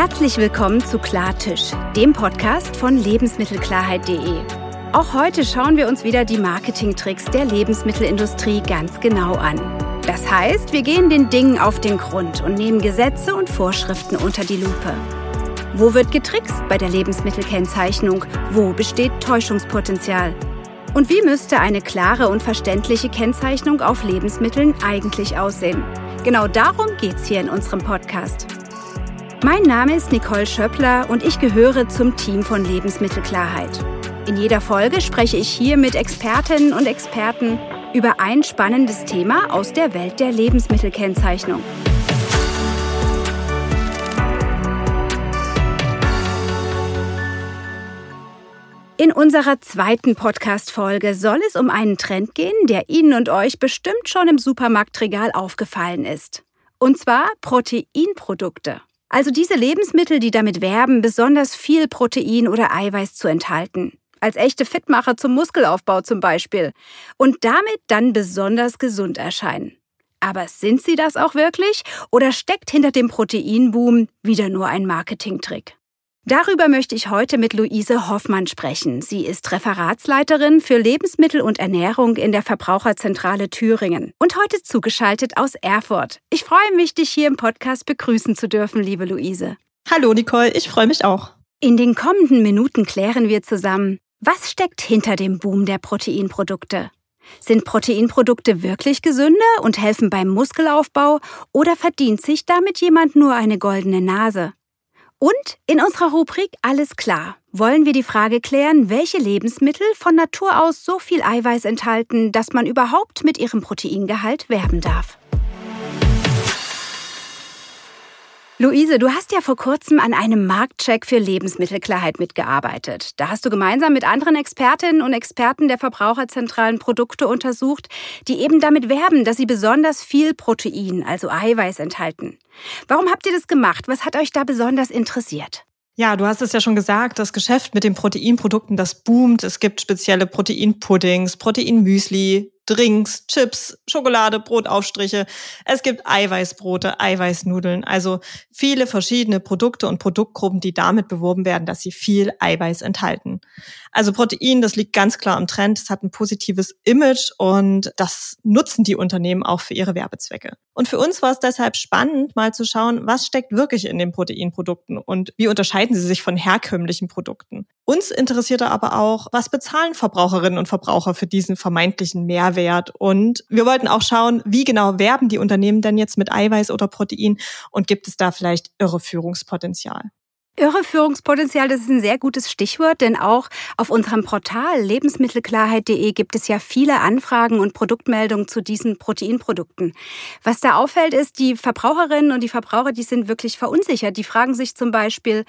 Herzlich willkommen zu Klartisch, dem Podcast von Lebensmittelklarheit.de. Auch heute schauen wir uns wieder die Marketingtricks der Lebensmittelindustrie ganz genau an. Das heißt, wir gehen den Dingen auf den Grund und nehmen Gesetze und Vorschriften unter die Lupe. Wo wird getrickst bei der Lebensmittelkennzeichnung? Wo besteht Täuschungspotenzial? Und wie müsste eine klare und verständliche Kennzeichnung auf Lebensmitteln eigentlich aussehen? Genau darum geht's hier in unserem Podcast. Mein Name ist Nicole Schöppler und ich gehöre zum Team von Lebensmittelklarheit. In jeder Folge spreche ich hier mit Expertinnen und Experten über ein spannendes Thema aus der Welt der Lebensmittelkennzeichnung. In unserer zweiten Podcast-Folge soll es um einen Trend gehen, der Ihnen und euch bestimmt schon im Supermarktregal aufgefallen ist. Und zwar Proteinprodukte. Also diese Lebensmittel, die damit werben, besonders viel Protein oder Eiweiß zu enthalten als echte Fitmacher zum Muskelaufbau zum Beispiel, und damit dann besonders gesund erscheinen. Aber sind sie das auch wirklich oder steckt hinter dem Proteinboom wieder nur ein Marketingtrick? Darüber möchte ich heute mit Luise Hoffmann sprechen. Sie ist Referatsleiterin für Lebensmittel und Ernährung in der Verbraucherzentrale Thüringen und heute zugeschaltet aus Erfurt. Ich freue mich, dich hier im Podcast begrüßen zu dürfen, liebe Luise. Hallo Nicole, ich freue mich auch. In den kommenden Minuten klären wir zusammen, was steckt hinter dem Boom der Proteinprodukte? Sind Proteinprodukte wirklich gesünder und helfen beim Muskelaufbau oder verdient sich damit jemand nur eine goldene Nase? Und in unserer Rubrik Alles klar wollen wir die Frage klären, welche Lebensmittel von Natur aus so viel Eiweiß enthalten, dass man überhaupt mit ihrem Proteingehalt werben darf. Luise, du hast ja vor kurzem an einem Marktcheck für Lebensmittelklarheit mitgearbeitet. Da hast du gemeinsam mit anderen Expertinnen und Experten der Verbraucherzentralen Produkte untersucht, die eben damit werben, dass sie besonders viel Protein, also Eiweiß, enthalten. Warum habt ihr das gemacht? Was hat euch da besonders interessiert? Ja, du hast es ja schon gesagt, das Geschäft mit den Proteinprodukten, das boomt. Es gibt spezielle Proteinpuddings, Proteinmüsli, Drinks, Chips, Schokolade, Brotaufstriche. Es gibt Eiweißbrote, Eiweißnudeln, also viele verschiedene Produkte und Produktgruppen, die damit beworben werden, dass sie viel Eiweiß enthalten. Also Protein, das liegt ganz klar im Trend. Es hat ein positives Image und das nutzen die Unternehmen auch für ihre Werbezwecke. Und für uns war es deshalb spannend, mal zu schauen, was steckt wirklich in den Proteinprodukten und wie unterscheiden sie sich von herkömmlichen Produkten. Uns interessierte aber auch, was bezahlen Verbraucherinnen und Verbraucher für diesen vermeintlichen Mehrwert. Und wir wollten auch schauen, wie genau werben die Unternehmen denn jetzt mit Eiweiß oder Protein und gibt es da vielleicht Irreführungspotenzial? Irreführungspotenzial, das ist ein sehr gutes Stichwort, denn auch auf unserem Portal lebensmittelklarheit.de gibt es ja viele Anfragen und Produktmeldungen zu diesen Proteinprodukten. Was da auffällt, ist, die Verbraucherinnen und die Verbraucher, die sind wirklich verunsichert. Die fragen sich zum Beispiel,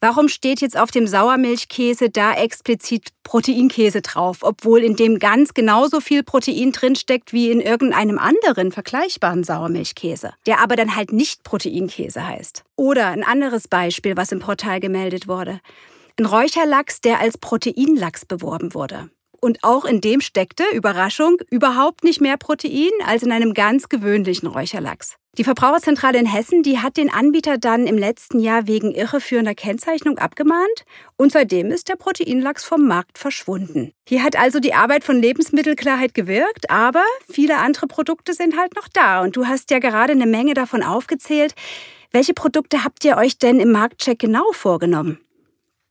warum steht jetzt auf dem Sauermilchkäse da explizit Proteinkäse drauf, obwohl in dem ganz genauso viel Protein drinsteckt wie in irgendeinem anderen vergleichbaren Sauermilchkäse, der aber dann halt nicht Proteinkäse heißt. Oder ein anderes Beispiel, was im Portal gemeldet wurde. Ein Räucherlachs, der als Proteinlachs beworben wurde. Und auch in dem steckte, Überraschung, überhaupt nicht mehr Protein als in einem ganz gewöhnlichen Räucherlachs. Die Verbraucherzentrale in Hessen, die hat den Anbieter dann im letzten Jahr wegen irreführender Kennzeichnung abgemahnt und seitdem ist der Proteinlachs vom Markt verschwunden. Hier hat also die Arbeit von Lebensmittelklarheit gewirkt, aber viele andere Produkte sind halt noch da und du hast ja gerade eine Menge davon aufgezählt. Welche Produkte habt ihr euch denn im Marktcheck genau vorgenommen?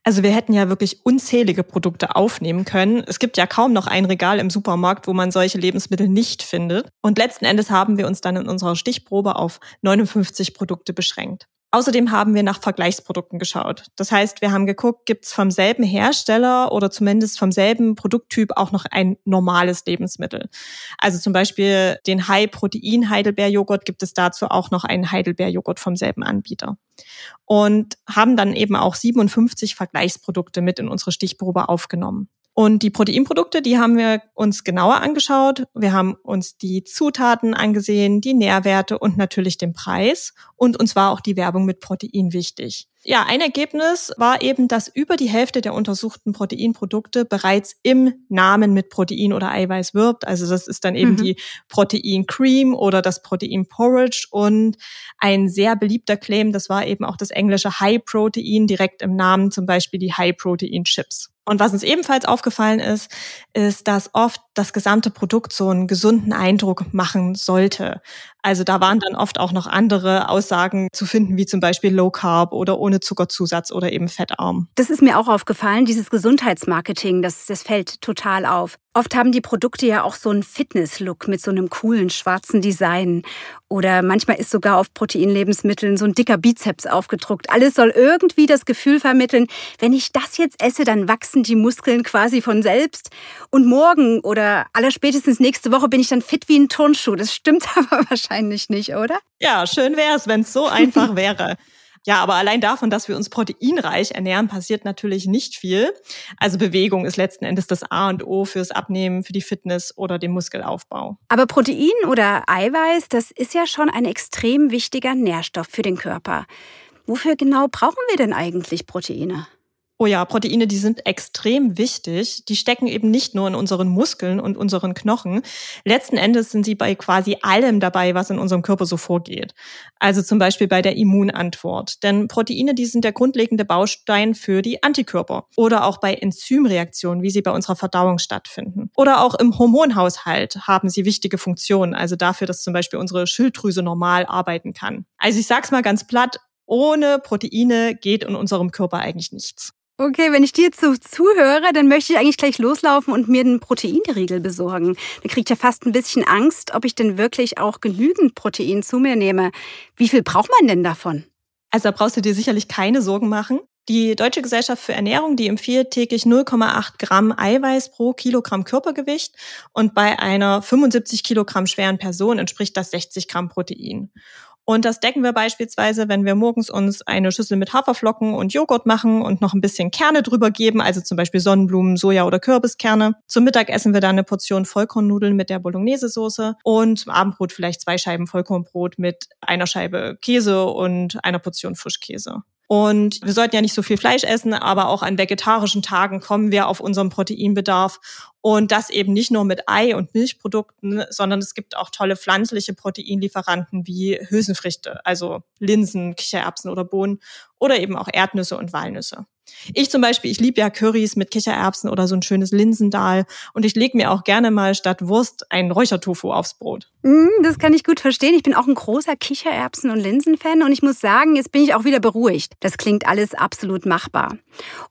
Also wir hätten ja wirklich unzählige Produkte aufnehmen können. Es gibt ja kaum noch ein Regal im Supermarkt, wo man solche Lebensmittel nicht findet. Und letzten Endes haben wir uns dann in unserer Stichprobe auf 59 Produkte beschränkt. Außerdem haben wir nach Vergleichsprodukten geschaut. Das heißt, wir haben geguckt, gibt es vom selben Hersteller oder zumindest vom selben Produkttyp auch noch ein normales Lebensmittel. Also zum Beispiel den High-Protein-Heidelbeer-Joghurt gibt es dazu auch noch einen Heidelbeer-Joghurt vom selben Anbieter. Und haben dann eben auch 57 Vergleichsprodukte mit in unsere Stichprobe aufgenommen. Und die Proteinprodukte, die haben wir uns genauer angeschaut. Wir haben uns die Zutaten angesehen, die Nährwerte und natürlich den Preis. Und uns war auch die Werbung mit Protein wichtig. Ja, ein Ergebnis war eben, dass über die Hälfte der untersuchten Proteinprodukte bereits im Namen mit Protein oder Eiweiß wirbt. Also das ist dann eben mhm. die Protein Cream oder das Protein Porridge und ein sehr beliebter Claim, das war eben auch das englische High Protein direkt im Namen, zum Beispiel die High Protein Chips. Und was uns ebenfalls aufgefallen ist, ist, dass oft das gesamte Produkt so einen gesunden Eindruck machen sollte. Also da waren dann oft auch noch andere Aussagen zu finden, wie zum Beispiel Low Carb oder ohne Zuckerzusatz oder eben fettarm. Das ist mir auch aufgefallen, dieses Gesundheitsmarketing, das, das fällt total auf. Oft haben die Produkte ja auch so einen Fitness-Look mit so einem coolen schwarzen Design. Oder manchmal ist sogar auf Proteinlebensmitteln so ein dicker Bizeps aufgedruckt. Alles soll irgendwie das Gefühl vermitteln, wenn ich das jetzt esse, dann wachsen die Muskeln quasi von selbst. Und morgen oder allerspätestens nächste Woche bin ich dann fit wie ein Turnschuh. Das stimmt aber wahrscheinlich nicht, oder? Ja, schön wäre es, wenn es so einfach wäre. Ja, aber allein davon, dass wir uns proteinreich ernähren, passiert natürlich nicht viel. Also Bewegung ist letzten Endes das A und O fürs Abnehmen, für die Fitness oder den Muskelaufbau. Aber Protein oder Eiweiß, das ist ja schon ein extrem wichtiger Nährstoff für den Körper. Wofür genau brauchen wir denn eigentlich Proteine? Oh ja, Proteine, die sind extrem wichtig. Die stecken eben nicht nur in unseren Muskeln und unseren Knochen. Letzten Endes sind sie bei quasi allem dabei, was in unserem Körper so vorgeht. Also zum Beispiel bei der Immunantwort. Denn Proteine, die sind der grundlegende Baustein für die Antikörper. Oder auch bei Enzymreaktionen, wie sie bei unserer Verdauung stattfinden. Oder auch im Hormonhaushalt haben sie wichtige Funktionen. Also dafür, dass zum Beispiel unsere Schilddrüse normal arbeiten kann. Also ich sag's mal ganz platt, ohne Proteine geht in unserem Körper eigentlich nichts. Okay, wenn ich dir zu zuhöre, dann möchte ich eigentlich gleich loslaufen und mir einen Proteinriegel besorgen. Da kriegt ja fast ein bisschen Angst, ob ich denn wirklich auch genügend Protein zu mir nehme. Wie viel braucht man denn davon? Also da brauchst du dir sicherlich keine Sorgen machen. Die Deutsche Gesellschaft für Ernährung, die empfiehlt täglich 0,8 Gramm Eiweiß pro Kilogramm Körpergewicht und bei einer 75 Kilogramm schweren Person entspricht das 60 Gramm Protein. Und das decken wir beispielsweise, wenn wir morgens uns eine Schüssel mit Haferflocken und Joghurt machen und noch ein bisschen Kerne drüber geben, also zum Beispiel Sonnenblumen, Soja oder Kürbiskerne. Zum Mittag essen wir dann eine Portion Vollkornnudeln mit der Bolognese-Soße und zum Abendbrot vielleicht zwei Scheiben Vollkornbrot mit einer Scheibe Käse und einer Portion Frischkäse. Und wir sollten ja nicht so viel Fleisch essen, aber auch an vegetarischen Tagen kommen wir auf unseren Proteinbedarf. Und das eben nicht nur mit Ei- und Milchprodukten, sondern es gibt auch tolle pflanzliche Proteinlieferanten wie Hülsenfrüchte, also Linsen, Kichererbsen oder Bohnen oder eben auch Erdnüsse und Walnüsse. Ich zum Beispiel, ich liebe ja Currys mit Kichererbsen oder so ein schönes Linsendahl und ich lege mir auch gerne mal statt Wurst einen Räuchertofu aufs Brot. Mm, das kann ich gut verstehen. Ich bin auch ein großer Kichererbsen- und Linsenfan und ich muss sagen, jetzt bin ich auch wieder beruhigt. Das klingt alles absolut machbar.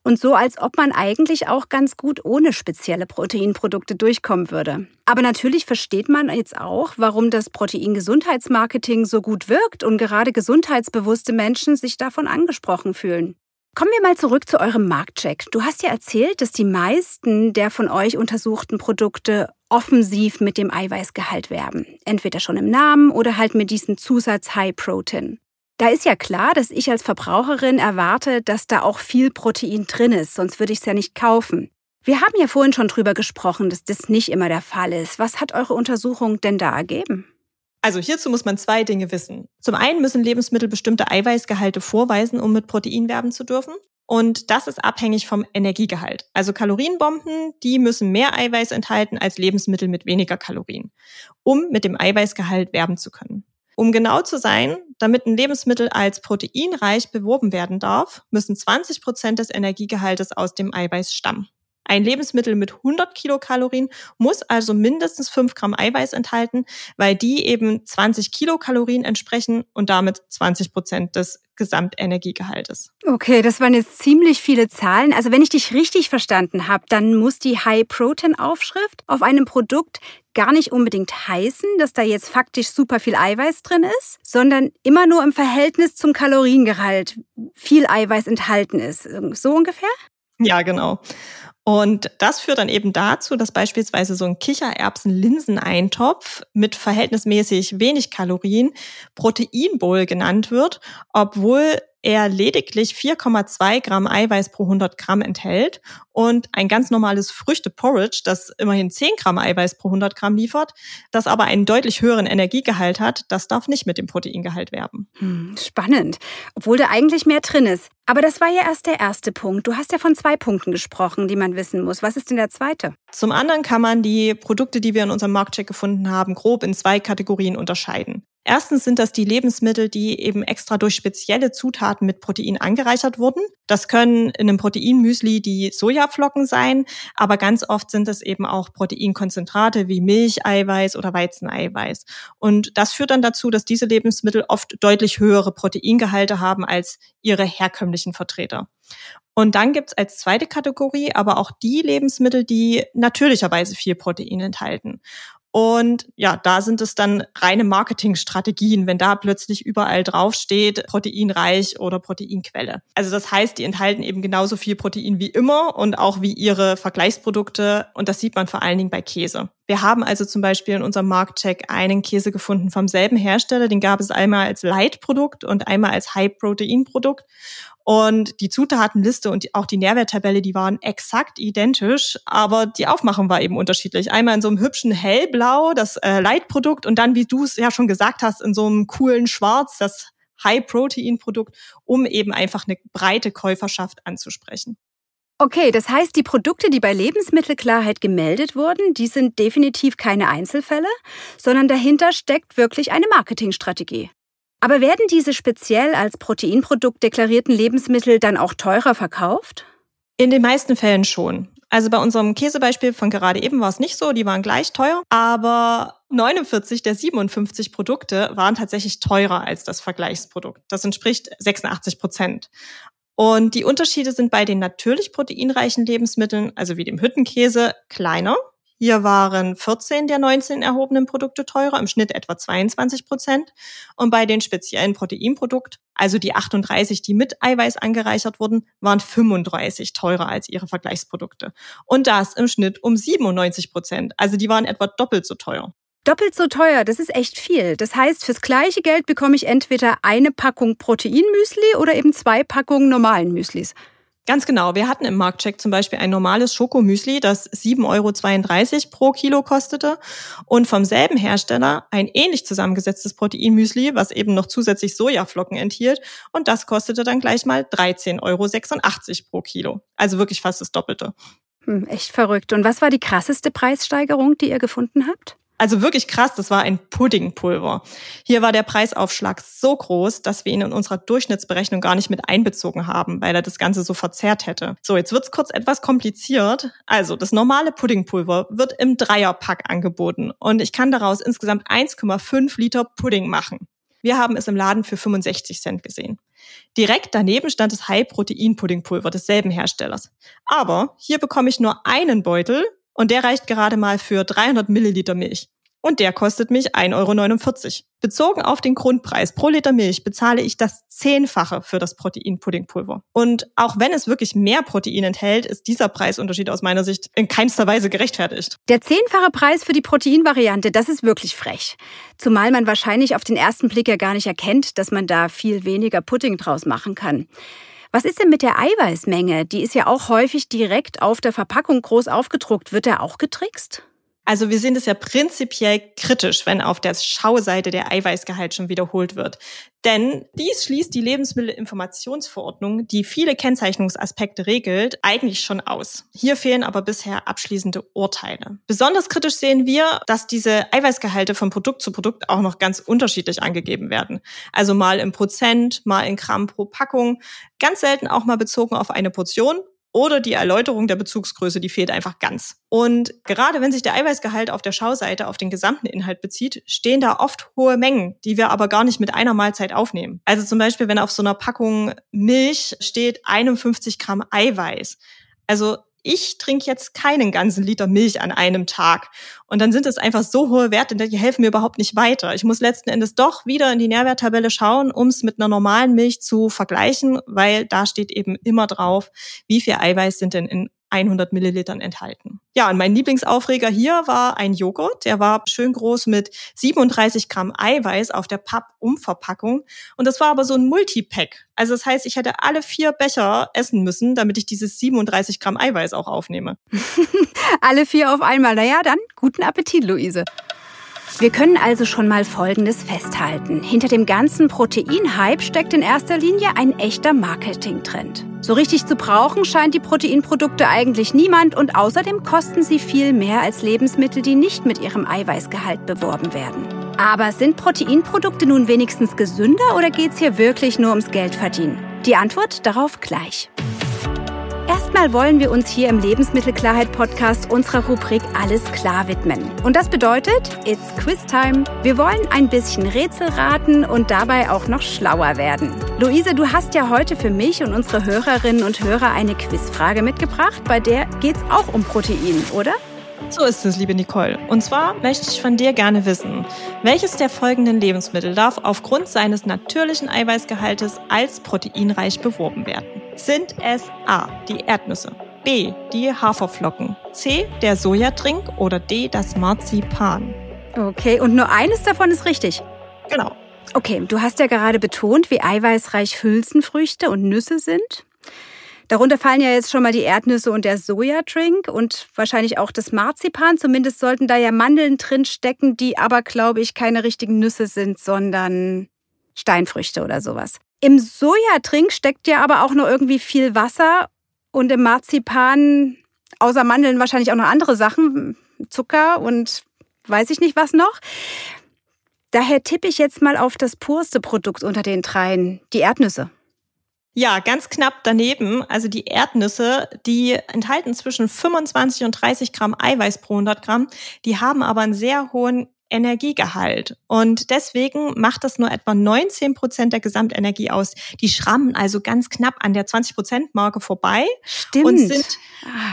Und so, als ob man eigentlich auch ganz gut ohne spezielle Proteinprodukte durchkommen würde. Aber natürlich versteht man jetzt auch, warum das Proteingesundheitsmarketing so gut wirkt und gerade gesundheitsbewusste Menschen sich davon angesprochen fühlen. Kommen wir mal zurück zu eurem Marktcheck. Du hast ja erzählt, dass die meisten der von euch untersuchten Produkte offensiv mit dem Eiweißgehalt werben. Entweder schon im Namen oder halt mit diesem Zusatz High Protein. Da ist ja klar, dass ich als Verbraucherin erwarte, dass da auch viel Protein drin ist, sonst würde ich es ja nicht kaufen. Wir haben ja vorhin schon drüber gesprochen, dass das nicht immer der Fall ist. Was hat eure Untersuchung denn da ergeben? Also hierzu muss man zwei Dinge wissen. Zum einen müssen Lebensmittel bestimmte Eiweißgehalte vorweisen, um mit Protein werben zu dürfen. Und das ist abhängig vom Energiegehalt. Also Kalorienbomben, die müssen mehr Eiweiß enthalten als Lebensmittel mit weniger Kalorien, um mit dem Eiweißgehalt werben zu können. Um genau zu sein, damit ein Lebensmittel als proteinreich beworben werden darf, müssen 20 Prozent des Energiegehaltes aus dem Eiweiß stammen. Ein Lebensmittel mit 100 Kilokalorien muss also mindestens 5 Gramm Eiweiß enthalten, weil die eben 20 Kilokalorien entsprechen und damit 20 Prozent des Gesamtenergiegehaltes. Okay, das waren jetzt ziemlich viele Zahlen. Also wenn ich dich richtig verstanden habe, dann muss die High-Protein-Aufschrift auf einem Produkt gar nicht unbedingt heißen, dass da jetzt faktisch super viel Eiweiß drin ist, sondern immer nur im Verhältnis zum Kaloriengehalt viel Eiweiß enthalten ist. So ungefähr? Ja, genau. Und das führt dann eben dazu, dass beispielsweise so ein Kichererbsen-Linseneintopf mit verhältnismäßig wenig Kalorien Proteinbowl genannt wird, obwohl er lediglich 4,2 Gramm Eiweiß pro 100 Gramm enthält und ein ganz normales Früchte-Porridge, das immerhin 10 Gramm Eiweiß pro 100 Gramm liefert, das aber einen deutlich höheren Energiegehalt hat, das darf nicht mit dem Proteingehalt werben. Hm, spannend, obwohl da eigentlich mehr drin ist. Aber das war ja erst der erste Punkt. Du hast ja von zwei Punkten gesprochen, die man wissen muss. Was ist denn der zweite? Zum anderen kann man die Produkte, die wir in unserem Marktcheck gefunden haben, grob in zwei Kategorien unterscheiden. Erstens sind das die Lebensmittel, die eben extra durch spezielle Zutaten mit Protein angereichert wurden. Das können in einem Proteinmüsli die Sojaflocken sein, aber ganz oft sind es eben auch Proteinkonzentrate wie Milcheiweiß oder Weizeneiweiß. Und das führt dann dazu, dass diese Lebensmittel oft deutlich höhere Proteingehalte haben als ihre herkömmlichen Vertreter. Und dann gibt's als zweite Kategorie aber auch die Lebensmittel, die natürlicherweise viel Protein enthalten. Und ja, da sind es dann reine Marketingstrategien, wenn da plötzlich überall draufsteht, proteinreich oder Proteinquelle. Also das heißt, die enthalten eben genauso viel Protein wie immer und auch wie ihre Vergleichsprodukte. Und das sieht man vor allen Dingen bei Käse. Wir haben also zum Beispiel in unserem Marktcheck einen Käse gefunden vom selben Hersteller. Den gab es einmal als Light-Produkt und einmal als High-Protein-Produkt. Und die Zutatenliste und auch die Nährwerttabelle, die waren exakt identisch, aber die Aufmachung war eben unterschiedlich. Einmal in so einem hübschen Hellblau, das äh, Leitprodukt, und dann, wie du es ja schon gesagt hast, in so einem coolen Schwarz, das High-Protein-Produkt, um eben einfach eine breite Käuferschaft anzusprechen. Okay, das heißt, die Produkte, die bei Lebensmittelklarheit gemeldet wurden, die sind definitiv keine Einzelfälle, sondern dahinter steckt wirklich eine Marketingstrategie. Aber werden diese speziell als Proteinprodukt deklarierten Lebensmittel dann auch teurer verkauft? In den meisten Fällen schon. Also bei unserem Käsebeispiel von gerade eben war es nicht so, die waren gleich teuer, aber 49 der 57 Produkte waren tatsächlich teurer als das Vergleichsprodukt. Das entspricht 86 Prozent. Und die Unterschiede sind bei den natürlich proteinreichen Lebensmitteln, also wie dem Hüttenkäse, kleiner. Hier waren 14 der 19 erhobenen Produkte teurer, im Schnitt etwa 22 Prozent. Und bei den speziellen Proteinprodukt, also die 38, die mit Eiweiß angereichert wurden, waren 35 teurer als ihre Vergleichsprodukte. Und das im Schnitt um 97 Prozent. Also die waren etwa doppelt so teuer. Doppelt so teuer, das ist echt viel. Das heißt, fürs gleiche Geld bekomme ich entweder eine Packung Proteinmüsli oder eben zwei Packungen normalen Müslis. Ganz genau. Wir hatten im Marktcheck zum Beispiel ein normales Schokomüsli, das 7,32 Euro pro Kilo kostete und vom selben Hersteller ein ähnlich zusammengesetztes Proteinmüsli, was eben noch zusätzlich Sojaflocken enthielt und das kostete dann gleich mal 13,86 Euro pro Kilo. Also wirklich fast das Doppelte. Hm, echt verrückt. Und was war die krasseste Preissteigerung, die ihr gefunden habt? Also wirklich krass, das war ein Puddingpulver. Hier war der Preisaufschlag so groß, dass wir ihn in unserer Durchschnittsberechnung gar nicht mit einbezogen haben, weil er das Ganze so verzerrt hätte. So, jetzt wird's kurz etwas kompliziert. Also, das normale Puddingpulver wird im Dreierpack angeboten und ich kann daraus insgesamt 1,5 Liter Pudding machen. Wir haben es im Laden für 65 Cent gesehen. Direkt daneben stand das High-Protein-Puddingpulver desselben Herstellers. Aber hier bekomme ich nur einen Beutel und der reicht gerade mal für 300 Milliliter Milch. Und der kostet mich 1,49 Euro. Bezogen auf den Grundpreis pro Liter Milch bezahle ich das Zehnfache für das Proteinpuddingpulver. Und auch wenn es wirklich mehr Protein enthält, ist dieser Preisunterschied aus meiner Sicht in keinster Weise gerechtfertigt. Der zehnfache Preis für die Proteinvariante, das ist wirklich frech. Zumal man wahrscheinlich auf den ersten Blick ja gar nicht erkennt, dass man da viel weniger Pudding draus machen kann. Was ist denn mit der Eiweißmenge? Die ist ja auch häufig direkt auf der Verpackung groß aufgedruckt. Wird der auch getrickst? Also wir sehen es ja prinzipiell kritisch, wenn auf der Schauseite der Eiweißgehalt schon wiederholt wird. Denn dies schließt die Lebensmittelinformationsverordnung, die viele Kennzeichnungsaspekte regelt, eigentlich schon aus. Hier fehlen aber bisher abschließende Urteile. Besonders kritisch sehen wir, dass diese Eiweißgehalte von Produkt zu Produkt auch noch ganz unterschiedlich angegeben werden. Also mal in Prozent, mal in Gramm pro Packung, ganz selten auch mal bezogen auf eine Portion oder die Erläuterung der Bezugsgröße, die fehlt einfach ganz. Und gerade wenn sich der Eiweißgehalt auf der Schauseite auf den gesamten Inhalt bezieht, stehen da oft hohe Mengen, die wir aber gar nicht mit einer Mahlzeit aufnehmen. Also zum Beispiel, wenn auf so einer Packung Milch steht 51 Gramm Eiweiß. Also ich trinke jetzt keinen ganzen Liter Milch an einem Tag. Und dann sind es einfach so hohe Werte, die helfen mir überhaupt nicht weiter. Ich muss letzten Endes doch wieder in die Nährwerttabelle schauen, um es mit einer normalen Milch zu vergleichen, weil da steht eben immer drauf, wie viel Eiweiß sind denn in 100 Millilitern enthalten. Ja, und mein Lieblingsaufreger hier war ein Joghurt. Der war schön groß mit 37 Gramm Eiweiß auf der Papp-Umverpackung. Und das war aber so ein Multipack. Also das heißt, ich hätte alle vier Becher essen müssen, damit ich dieses 37 Gramm Eiweiß auch aufnehme. alle vier auf einmal. Naja, dann guten Appetit, Luise. Wir können also schon mal Folgendes festhalten. Hinter dem ganzen Proteinhype steckt in erster Linie ein echter Marketingtrend. So richtig zu brauchen scheint die Proteinprodukte eigentlich niemand und außerdem kosten sie viel mehr als Lebensmittel, die nicht mit ihrem Eiweißgehalt beworben werden. Aber sind Proteinprodukte nun wenigstens gesünder oder geht es hier wirklich nur ums Geldverdienen? Die Antwort darauf gleich. Erstmal wollen wir uns hier im Lebensmittelklarheit-Podcast unserer Rubrik Alles klar widmen. Und das bedeutet, it's Quiz Time. Wir wollen ein bisschen Rätsel raten und dabei auch noch schlauer werden. Luise, du hast ja heute für mich und unsere Hörerinnen und Hörer eine Quizfrage mitgebracht, bei der geht's auch um Protein, oder? So ist es, liebe Nicole. Und zwar möchte ich von dir gerne wissen, welches der folgenden Lebensmittel darf aufgrund seines natürlichen Eiweißgehaltes als proteinreich beworben werden? Sind es A, die Erdnüsse, B, die Haferflocken, C, der Sojatrink oder D, das Marzipan? Okay, und nur eines davon ist richtig. Genau. Okay, du hast ja gerade betont, wie eiweißreich Hülsenfrüchte und Nüsse sind. Darunter fallen ja jetzt schon mal die Erdnüsse und der Sojatrink und wahrscheinlich auch das Marzipan. Zumindest sollten da ja Mandeln drin stecken, die aber, glaube ich, keine richtigen Nüsse sind, sondern Steinfrüchte oder sowas. Im Sojatrink steckt ja aber auch noch irgendwie viel Wasser und im Marzipan außer Mandeln wahrscheinlich auch noch andere Sachen, Zucker und weiß ich nicht was noch. Daher tippe ich jetzt mal auf das purste Produkt unter den dreien, die Erdnüsse. Ja, ganz knapp daneben. Also die Erdnüsse, die enthalten zwischen 25 und 30 Gramm Eiweiß pro 100 Gramm. Die haben aber einen sehr hohen Energiegehalt. Und deswegen macht das nur etwa 19 Prozent der Gesamtenergie aus. Die schrammen also ganz knapp an der 20 Prozent Marke vorbei. Stimmt. Und sind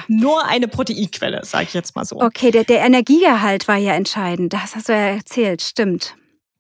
nur eine Proteinquelle, sage ich jetzt mal so. Okay, der, der Energiegehalt war ja entscheidend. Das hast du ja erzählt. Stimmt.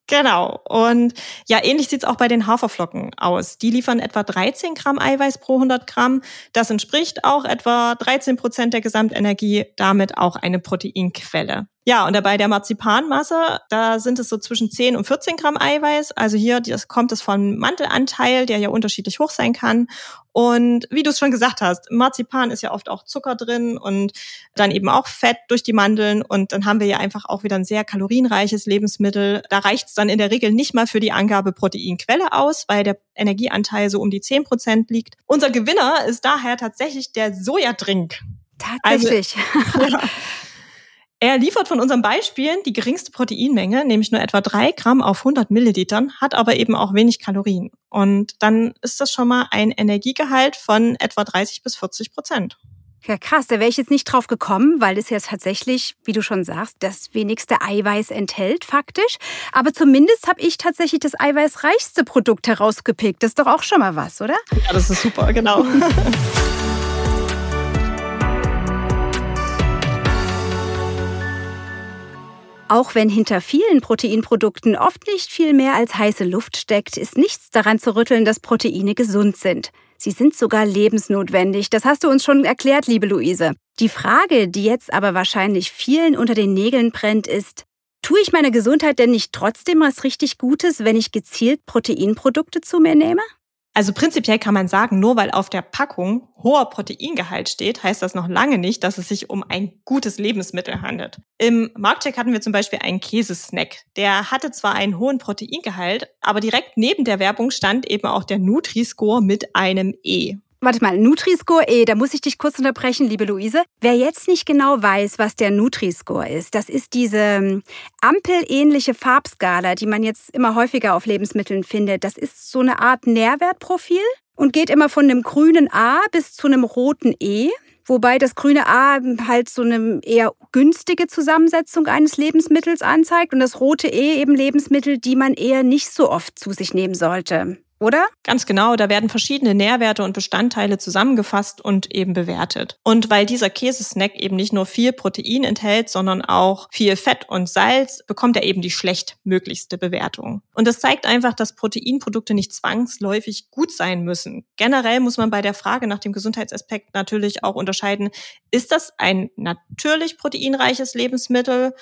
Genau. Und ja, ähnlich sieht's auch bei den Haferflocken aus. Die liefern etwa 13 Gramm Eiweiß pro 100 Gramm. Das entspricht auch etwa 13 Prozent der Gesamtenergie, damit auch eine Proteinquelle. Ja, und dabei der Marzipanmasse, da sind es so zwischen 10 und 14 Gramm Eiweiß. Also hier das kommt es vom Mantelanteil, der ja unterschiedlich hoch sein kann. Und wie du es schon gesagt hast, Marzipan ist ja oft auch Zucker drin und dann eben auch Fett durch die Mandeln. Und dann haben wir ja einfach auch wieder ein sehr kalorienreiches Lebensmittel. Da reicht es dann in der Regel nicht mal für die Angabe Proteinquelle aus, weil der Energieanteil so um die 10 Prozent liegt. Unser Gewinner ist daher tatsächlich der Sojadrink. Tatsächlich. Also, ja. Er liefert von unseren Beispielen die geringste Proteinmenge, nämlich nur etwa drei Gramm auf 100 Millilitern, hat aber eben auch wenig Kalorien. Und dann ist das schon mal ein Energiegehalt von etwa 30 bis 40 Prozent. Ja, krass, da wäre ich jetzt nicht drauf gekommen, weil es ja tatsächlich, wie du schon sagst, das wenigste Eiweiß enthält, faktisch. Aber zumindest habe ich tatsächlich das eiweißreichste Produkt herausgepickt. Das ist doch auch schon mal was, oder? Ja, das ist super, genau. Auch wenn hinter vielen Proteinprodukten oft nicht viel mehr als heiße Luft steckt, ist nichts daran zu rütteln, dass Proteine gesund sind. Sie sind sogar lebensnotwendig. Das hast du uns schon erklärt, liebe Luise. Die Frage, die jetzt aber wahrscheinlich vielen unter den Nägeln brennt, ist, tue ich meiner Gesundheit denn nicht trotzdem was richtig Gutes, wenn ich gezielt Proteinprodukte zu mir nehme? Also prinzipiell kann man sagen, nur weil auf der Packung hoher Proteingehalt steht, heißt das noch lange nicht, dass es sich um ein gutes Lebensmittel handelt. Im Marktcheck hatten wir zum Beispiel einen Käsesnack. Der hatte zwar einen hohen Proteingehalt, aber direkt neben der Werbung stand eben auch der Nutri-Score mit einem E. Warte mal, Nutri-Score E, da muss ich dich kurz unterbrechen, liebe Luise. Wer jetzt nicht genau weiß, was der Nutri-Score ist, das ist diese ähm, ampelähnliche Farbskala, die man jetzt immer häufiger auf Lebensmitteln findet. Das ist so eine Art Nährwertprofil und geht immer von einem grünen A bis zu einem roten E. Wobei das grüne A halt so eine eher günstige Zusammensetzung eines Lebensmittels anzeigt und das rote E eben Lebensmittel, die man eher nicht so oft zu sich nehmen sollte. Oder? Ganz genau, da werden verschiedene Nährwerte und Bestandteile zusammengefasst und eben bewertet. Und weil dieser Käsesnack eben nicht nur viel Protein enthält, sondern auch viel Fett und Salz, bekommt er eben die schlechtmöglichste Bewertung. Und das zeigt einfach, dass Proteinprodukte nicht zwangsläufig gut sein müssen. Generell muss man bei der Frage nach dem Gesundheitsaspekt natürlich auch unterscheiden, ist das ein natürlich proteinreiches Lebensmittel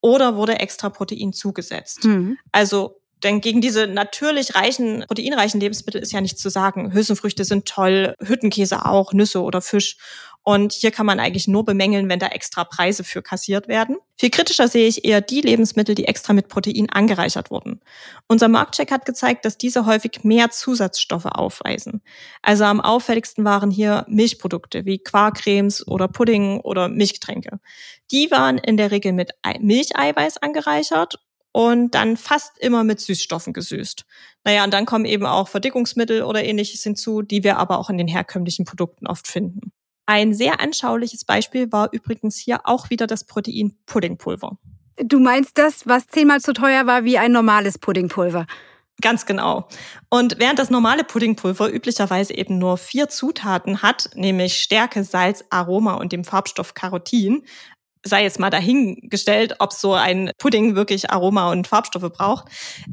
oder wurde extra Protein zugesetzt? Mhm. Also denn gegen diese natürlich reichen, proteinreichen Lebensmittel ist ja nichts zu sagen. Hülsenfrüchte sind toll, Hüttenkäse auch, Nüsse oder Fisch. Und hier kann man eigentlich nur bemängeln, wenn da extra Preise für kassiert werden. Viel kritischer sehe ich eher die Lebensmittel, die extra mit Protein angereichert wurden. Unser Marktcheck hat gezeigt, dass diese häufig mehr Zusatzstoffe aufweisen. Also am auffälligsten waren hier Milchprodukte wie Quarkcremes oder Pudding oder Milchgetränke. Die waren in der Regel mit Milcheiweiß angereichert und dann fast immer mit Süßstoffen gesüßt. Naja, und dann kommen eben auch Verdickungsmittel oder ähnliches hinzu, die wir aber auch in den herkömmlichen Produkten oft finden. Ein sehr anschauliches Beispiel war übrigens hier auch wieder das Protein Puddingpulver. Du meinst das, was zehnmal so teuer war wie ein normales Puddingpulver? Ganz genau. Und während das normale Puddingpulver üblicherweise eben nur vier Zutaten hat, nämlich Stärke, Salz, Aroma und dem Farbstoff Carotin, sei jetzt mal dahingestellt, ob so ein Pudding wirklich Aroma und Farbstoffe braucht,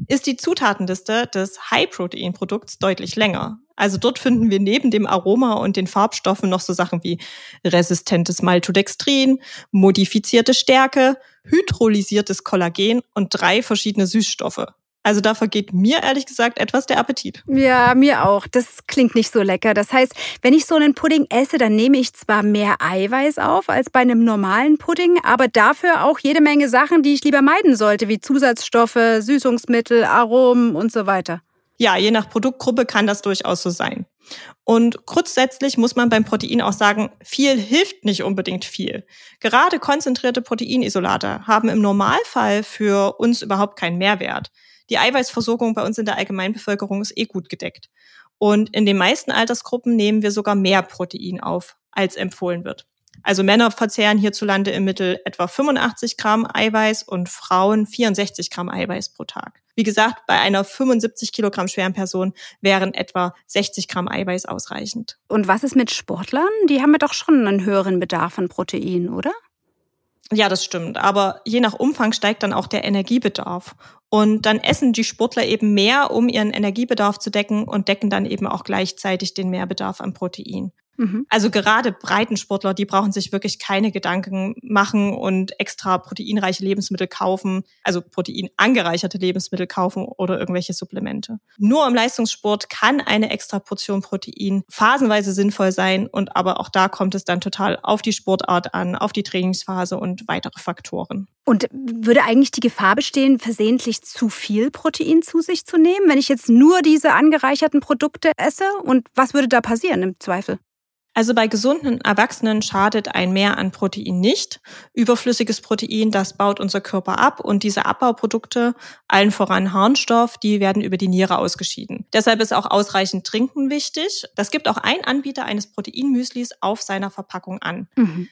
ist die Zutatenliste des High-Protein-Produkts deutlich länger. Also dort finden wir neben dem Aroma und den Farbstoffen noch so Sachen wie resistentes Maltodextrin, modifizierte Stärke, hydrolysiertes Kollagen und drei verschiedene Süßstoffe. Also da vergeht mir ehrlich gesagt etwas der Appetit. Ja, mir auch. Das klingt nicht so lecker. Das heißt, wenn ich so einen Pudding esse, dann nehme ich zwar mehr Eiweiß auf als bei einem normalen Pudding, aber dafür auch jede Menge Sachen, die ich lieber meiden sollte, wie Zusatzstoffe, Süßungsmittel, Aromen und so weiter. Ja, je nach Produktgruppe kann das durchaus so sein. Und grundsätzlich muss man beim Protein auch sagen, viel hilft nicht unbedingt viel. Gerade konzentrierte Proteinisolate haben im Normalfall für uns überhaupt keinen Mehrwert. Die Eiweißversorgung bei uns in der Allgemeinbevölkerung ist eh gut gedeckt. Und in den meisten Altersgruppen nehmen wir sogar mehr Protein auf, als empfohlen wird. Also Männer verzehren hierzulande im Mittel etwa 85 Gramm Eiweiß und Frauen 64 Gramm Eiweiß pro Tag. Wie gesagt, bei einer 75 Kilogramm schweren Person wären etwa 60 Gramm Eiweiß ausreichend. Und was ist mit Sportlern? Die haben ja doch schon einen höheren Bedarf an Protein, oder? Ja, das stimmt. Aber je nach Umfang steigt dann auch der Energiebedarf. Und dann essen die Sportler eben mehr, um ihren Energiebedarf zu decken und decken dann eben auch gleichzeitig den Mehrbedarf an Protein. Mhm. Also gerade Breitensportler, die brauchen sich wirklich keine Gedanken machen und extra proteinreiche Lebensmittel kaufen, also proteinangereicherte Lebensmittel kaufen oder irgendwelche Supplemente. Nur im Leistungssport kann eine extra Portion Protein phasenweise sinnvoll sein und aber auch da kommt es dann total auf die Sportart an, auf die Trainingsphase und weitere Faktoren. Und würde eigentlich die Gefahr bestehen, versehentlich zu viel Protein zu sich zu nehmen, wenn ich jetzt nur diese angereicherten Produkte esse? Und was würde da passieren im Zweifel? Also bei gesunden Erwachsenen schadet ein Mehr an Protein nicht. Überflüssiges Protein, das baut unser Körper ab und diese Abbauprodukte, allen voran Harnstoff, die werden über die Niere ausgeschieden. Deshalb ist auch ausreichend Trinken wichtig. Das gibt auch ein Anbieter eines Proteinmüslis auf seiner Verpackung an. Mhm.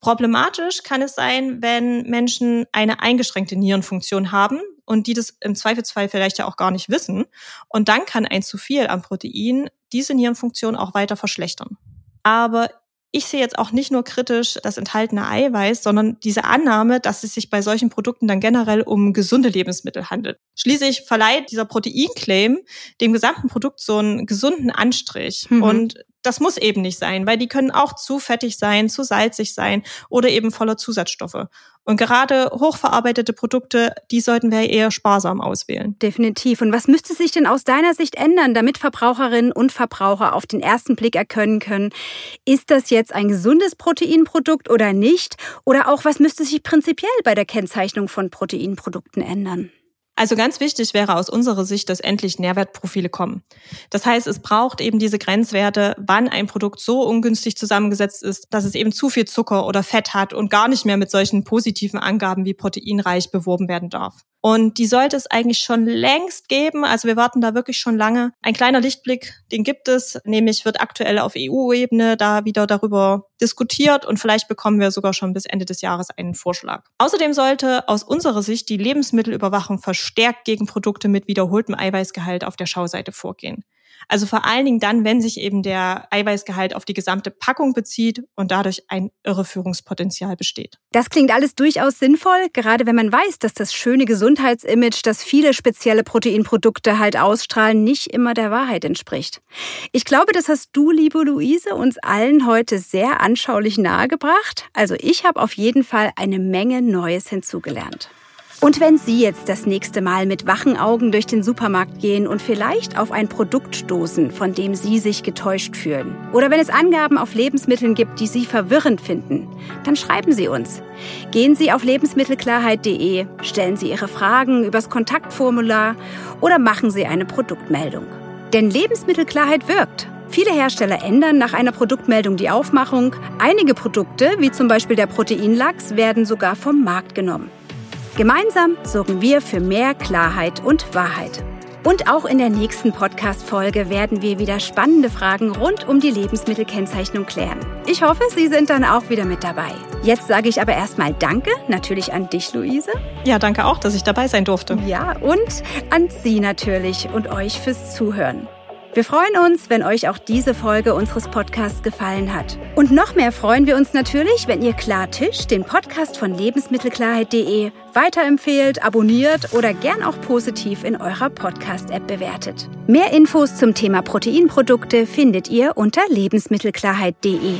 Problematisch kann es sein, wenn Menschen eine eingeschränkte Nierenfunktion haben und die das im Zweifelsfall vielleicht ja auch gar nicht wissen. Und dann kann ein zu viel an Protein diese Nierenfunktion auch weiter verschlechtern. Aber ich sehe jetzt auch nicht nur kritisch das enthaltene Eiweiß, sondern diese Annahme, dass es sich bei solchen Produkten dann generell um gesunde Lebensmittel handelt. Schließlich verleiht dieser Proteinclaim dem gesamten Produkt so einen gesunden Anstrich. Mhm. Und das muss eben nicht sein, weil die können auch zu fettig sein, zu salzig sein oder eben voller Zusatzstoffe. Und gerade hochverarbeitete Produkte, die sollten wir eher sparsam auswählen. Definitiv. Und was müsste sich denn aus deiner Sicht ändern, damit Verbraucherinnen und Verbraucher auf den ersten Blick erkennen können, ist das jetzt ein gesundes Proteinprodukt oder nicht? Oder auch, was müsste sich prinzipiell bei der Kennzeichnung von Proteinprodukten ändern? Also ganz wichtig wäre aus unserer Sicht, dass endlich Nährwertprofile kommen. Das heißt, es braucht eben diese Grenzwerte, wann ein Produkt so ungünstig zusammengesetzt ist, dass es eben zu viel Zucker oder Fett hat und gar nicht mehr mit solchen positiven Angaben wie proteinreich beworben werden darf. Und die sollte es eigentlich schon längst geben. Also wir warten da wirklich schon lange. Ein kleiner Lichtblick, den gibt es, nämlich wird aktuell auf EU-Ebene da wieder darüber diskutiert und vielleicht bekommen wir sogar schon bis Ende des Jahres einen Vorschlag. Außerdem sollte aus unserer Sicht die Lebensmittelüberwachung verschwinden verstärkt gegen Produkte mit wiederholtem Eiweißgehalt auf der Schauseite vorgehen. Also vor allen Dingen dann, wenn sich eben der Eiweißgehalt auf die gesamte Packung bezieht und dadurch ein Irreführungspotenzial besteht. Das klingt alles durchaus sinnvoll, gerade wenn man weiß, dass das schöne Gesundheitsimage, das viele spezielle Proteinprodukte halt ausstrahlen, nicht immer der Wahrheit entspricht. Ich glaube, das hast du, liebe Luise, uns allen heute sehr anschaulich nahegebracht. Also ich habe auf jeden Fall eine Menge Neues hinzugelernt. Und wenn Sie jetzt das nächste Mal mit wachen Augen durch den Supermarkt gehen und vielleicht auf ein Produkt stoßen, von dem Sie sich getäuscht fühlen, oder wenn es Angaben auf Lebensmitteln gibt, die Sie verwirrend finden, dann schreiben Sie uns. Gehen Sie auf lebensmittelklarheit.de, stellen Sie Ihre Fragen übers Kontaktformular oder machen Sie eine Produktmeldung. Denn Lebensmittelklarheit wirkt. Viele Hersteller ändern nach einer Produktmeldung die Aufmachung. Einige Produkte, wie zum Beispiel der Proteinlachs, werden sogar vom Markt genommen. Gemeinsam sorgen wir für mehr Klarheit und Wahrheit. Und auch in der nächsten Podcast-Folge werden wir wieder spannende Fragen rund um die Lebensmittelkennzeichnung klären. Ich hoffe, Sie sind dann auch wieder mit dabei. Jetzt sage ich aber erstmal Danke, natürlich an dich, Luise. Ja, danke auch, dass ich dabei sein durfte. Ja, und an Sie natürlich und euch fürs Zuhören. Wir freuen uns, wenn euch auch diese Folge unseres Podcasts gefallen hat. Und noch mehr freuen wir uns natürlich, wenn ihr Klartisch, den Podcast von lebensmittelklarheit.de, weiterempfehlt, abonniert oder gern auch positiv in eurer Podcast-App bewertet. Mehr Infos zum Thema Proteinprodukte findet ihr unter lebensmittelklarheit.de.